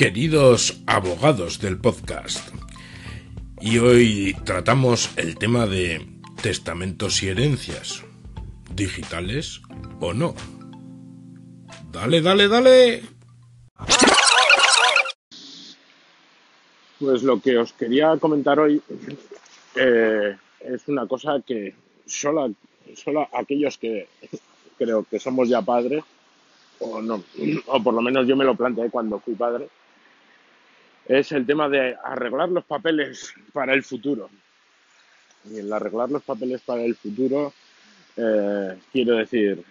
queridos abogados del podcast. Y hoy tratamos el tema de testamentos y herencias, digitales o no. Dale, dale, dale. Pues lo que os quería comentar hoy eh, es una cosa que solo, solo aquellos que creo que somos ya padres, o no, o por lo menos yo me lo planteé cuando fui padre, es el tema de arreglar los papeles para el futuro. Y el arreglar los papeles para el futuro, eh, quiero decir,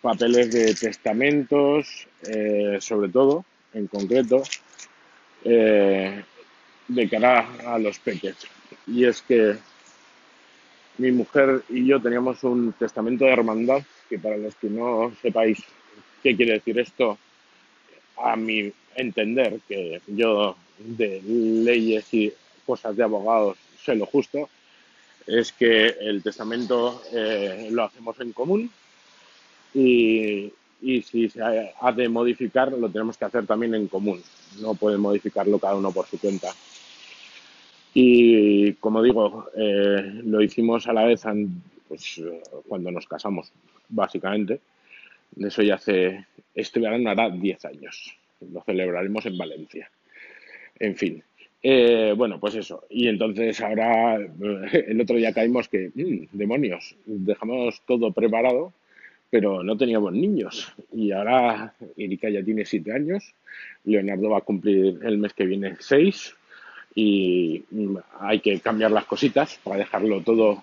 papeles de testamentos, eh, sobre todo, en concreto, eh, de cara a los peques. Y es que mi mujer y yo teníamos un testamento de hermandad, que para los que no sepáis qué quiere decir esto, a mi entender que yo de leyes y cosas de abogados sé lo justo, es que el testamento eh, lo hacemos en común y, y, si se ha de modificar lo tenemos que hacer también en común, no puede modificarlo cada uno por su cuenta. Y como digo, eh, lo hicimos a la vez pues, cuando nos casamos, básicamente. Eso ya hace, este verano hará 10 años. Lo celebraremos en Valencia. En fin. Eh, bueno, pues eso. Y entonces ahora, el otro día caímos que, mm, demonios, dejamos todo preparado, pero no teníamos niños. Y ahora Erika ya tiene 7 años, Leonardo va a cumplir el mes que viene 6 y mm, hay que cambiar las cositas para dejarlo todo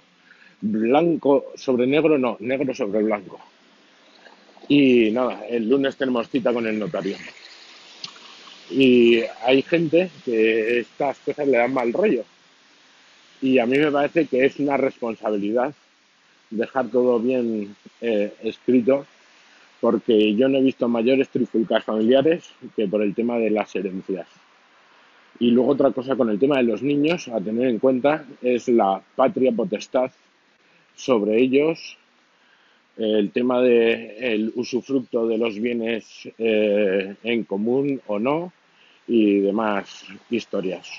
blanco sobre negro, no, negro sobre blanco. Y nada, el lunes tenemos cita con el notario. Y hay gente que estas cosas le dan mal rollo. Y a mí me parece que es una responsabilidad dejar todo bien eh, escrito, porque yo no he visto mayores trifulcas familiares que por el tema de las herencias. Y luego otra cosa con el tema de los niños a tener en cuenta es la patria potestad sobre ellos el tema del el usufructo de los bienes eh, en común o no y demás historias.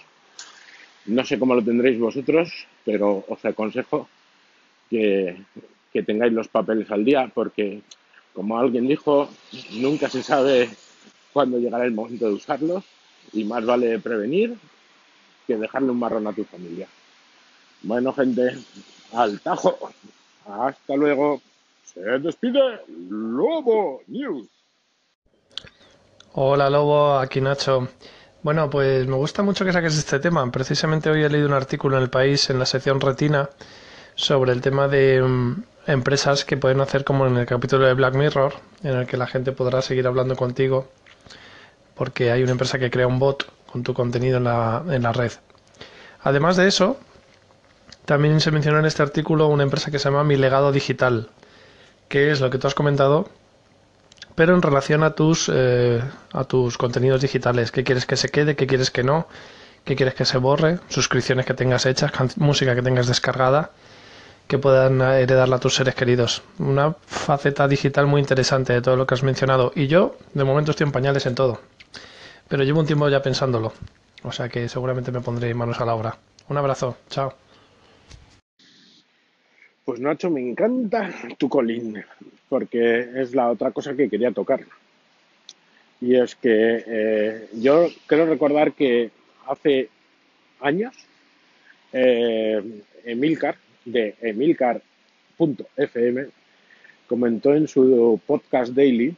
No sé cómo lo tendréis vosotros, pero os aconsejo que, que tengáis los papeles al día porque, como alguien dijo, nunca se sabe cuándo llegará el momento de usarlos y más vale prevenir que dejarle un marrón a tu familia. Bueno, gente, al tajo. Hasta luego. Se despide Lobo News. Hola Lobo, aquí Nacho. Bueno, pues me gusta mucho que saques este tema. Precisamente hoy he leído un artículo en el país, en la sección Retina, sobre el tema de um, empresas que pueden hacer como en el capítulo de Black Mirror, en el que la gente podrá seguir hablando contigo, porque hay una empresa que crea un bot con tu contenido en la, en la red. Además de eso, también se mencionó en este artículo una empresa que se llama Mi Legado Digital, que es lo que tú has comentado, pero en relación a tus, eh, a tus contenidos digitales, qué quieres que se quede, qué quieres que no, qué quieres que se borre, suscripciones que tengas hechas, música que tengas descargada, que puedan heredarla a tus seres queridos. Una faceta digital muy interesante de todo lo que has mencionado. Y yo, de momento, estoy en pañales en todo. Pero llevo un tiempo ya pensándolo. O sea que seguramente me pondré manos a la obra. Un abrazo. Chao. Pues Nacho, me encanta tu colín, porque es la otra cosa que quería tocar. Y es que eh, yo quiero recordar que hace años eh, Emilcar, de emilcar.fm, comentó en su podcast daily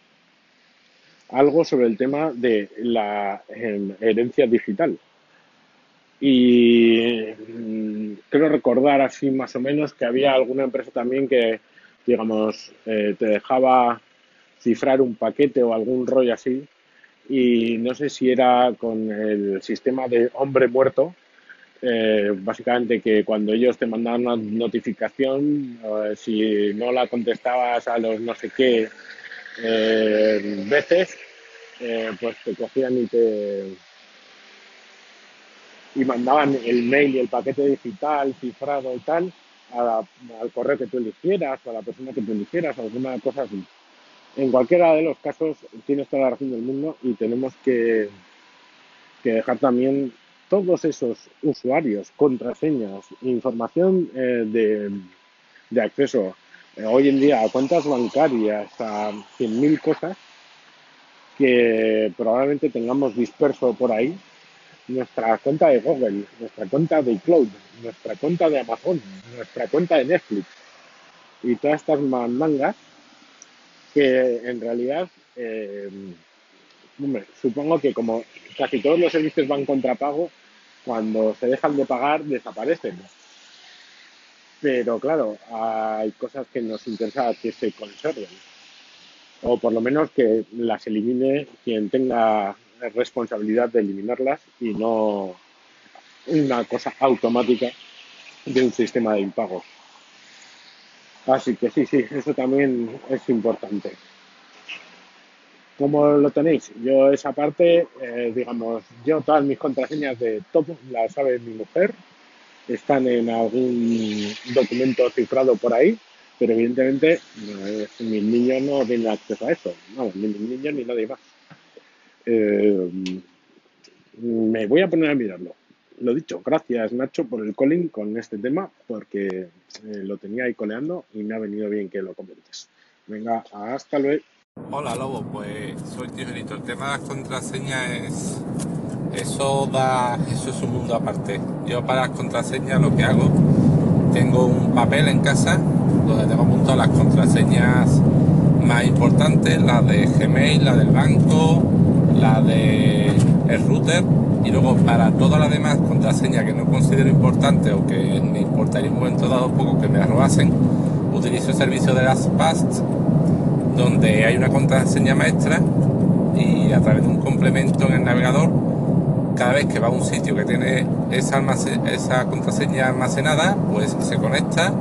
algo sobre el tema de la em, herencia digital. Y mm, creo recordar así más o menos que había alguna empresa también que, digamos, eh, te dejaba cifrar un paquete o algún rollo así. Y no sé si era con el sistema de hombre muerto, eh, básicamente que cuando ellos te mandaban una notificación, eh, si no la contestabas a los no sé qué veces, pues te cogían y te y mandaban el mail y el paquete digital cifrado y tal al correo que tú eligieras a la persona que tú eligieras alguna cosa así. En cualquiera de los casos tienes toda la razón del mundo y tenemos que, que dejar también todos esos usuarios, contraseñas, información eh, de, de, acceso eh, hoy en día a cuentas bancarias, a 100.000 cosas que probablemente tengamos disperso por ahí. Nuestra cuenta de Google, nuestra cuenta de iCloud, nuestra cuenta de Amazon, nuestra cuenta de Netflix y todas estas mangas que en realidad eh, supongo que como casi todos los servicios van contra pago, cuando se dejan de pagar desaparecen. Pero claro, hay cosas que nos interesa que se conserven. O por lo menos que las elimine quien tenga responsabilidad de eliminarlas y no una cosa automática de un sistema de impagos. Así que sí, sí, eso también es importante. ¿Cómo lo tenéis? Yo esa parte, eh, digamos, yo todas mis contraseñas de todo las sabe mi mujer, están en algún documento cifrado por ahí, pero evidentemente eh, mis niños no tienen acceso a eso, no, ni mis niños ni nadie más. Eh, me voy a poner a mirarlo. Lo dicho, gracias Nacho por el calling con este tema, porque lo tenía ahí coleando y me ha venido bien que lo comentes. Venga, hasta luego. Hola Lobo, pues soy Tijerito. El tema de las contraseñas es. Eso da. Eso es un mundo aparte. Yo para las contraseñas lo que hago, tengo un papel en casa donde tengo apuntado las contraseñas más importantes, la de Gmail, la del banco, la de el router y luego para todas las demás contraseñas que no considero importantes o que me importaría un momento dado poco que me las robasen, utilizo el servicio de las PAST donde hay una contraseña maestra y a través de un complemento en el navegador, cada vez que va a un sitio que tiene esa, esa contraseña almacenada, pues se conecta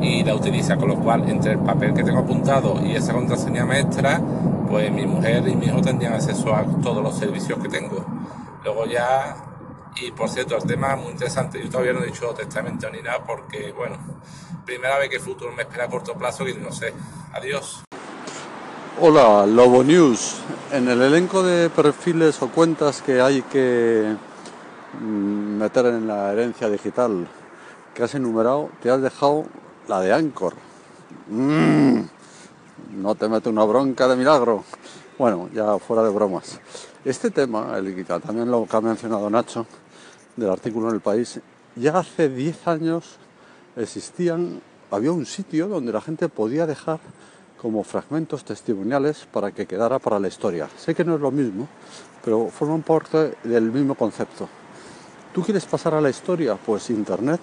y la utiliza, con lo cual entre el papel que tengo apuntado y esa contraseña maestra, pues mi mujer y mi hijo tendrían acceso a todos los servicios que tengo. Luego ya, y por cierto, el tema es muy interesante, yo todavía no he dicho testamento ni nada porque, bueno, primera vez que el futuro me espera a corto plazo que no sé. Adiós. Hola, Lobo News. En el elenco de perfiles o cuentas que hay que mm, meter en la herencia digital que has enumerado, te has dejado la de Anchor. Mm, no te mete una bronca de milagro. Bueno, ya fuera de bromas. Este tema, el también lo que ha mencionado Nacho, del artículo en el país, ya hace 10 años existían, había un sitio donde la gente podía dejar como fragmentos testimoniales para que quedara para la historia. Sé que no es lo mismo, pero forman parte del mismo concepto. ¿Tú quieres pasar a la historia? Pues Internet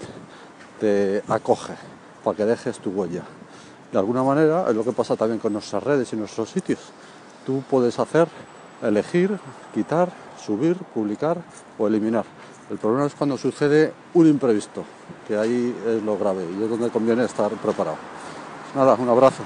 te acoge para que dejes tu huella. De alguna manera es lo que pasa también con nuestras redes y nuestros sitios. Tú puedes hacer, elegir, quitar, subir, publicar o eliminar. El problema es cuando sucede un imprevisto, que ahí es lo grave y es donde conviene estar preparado. Nada, un abrazo.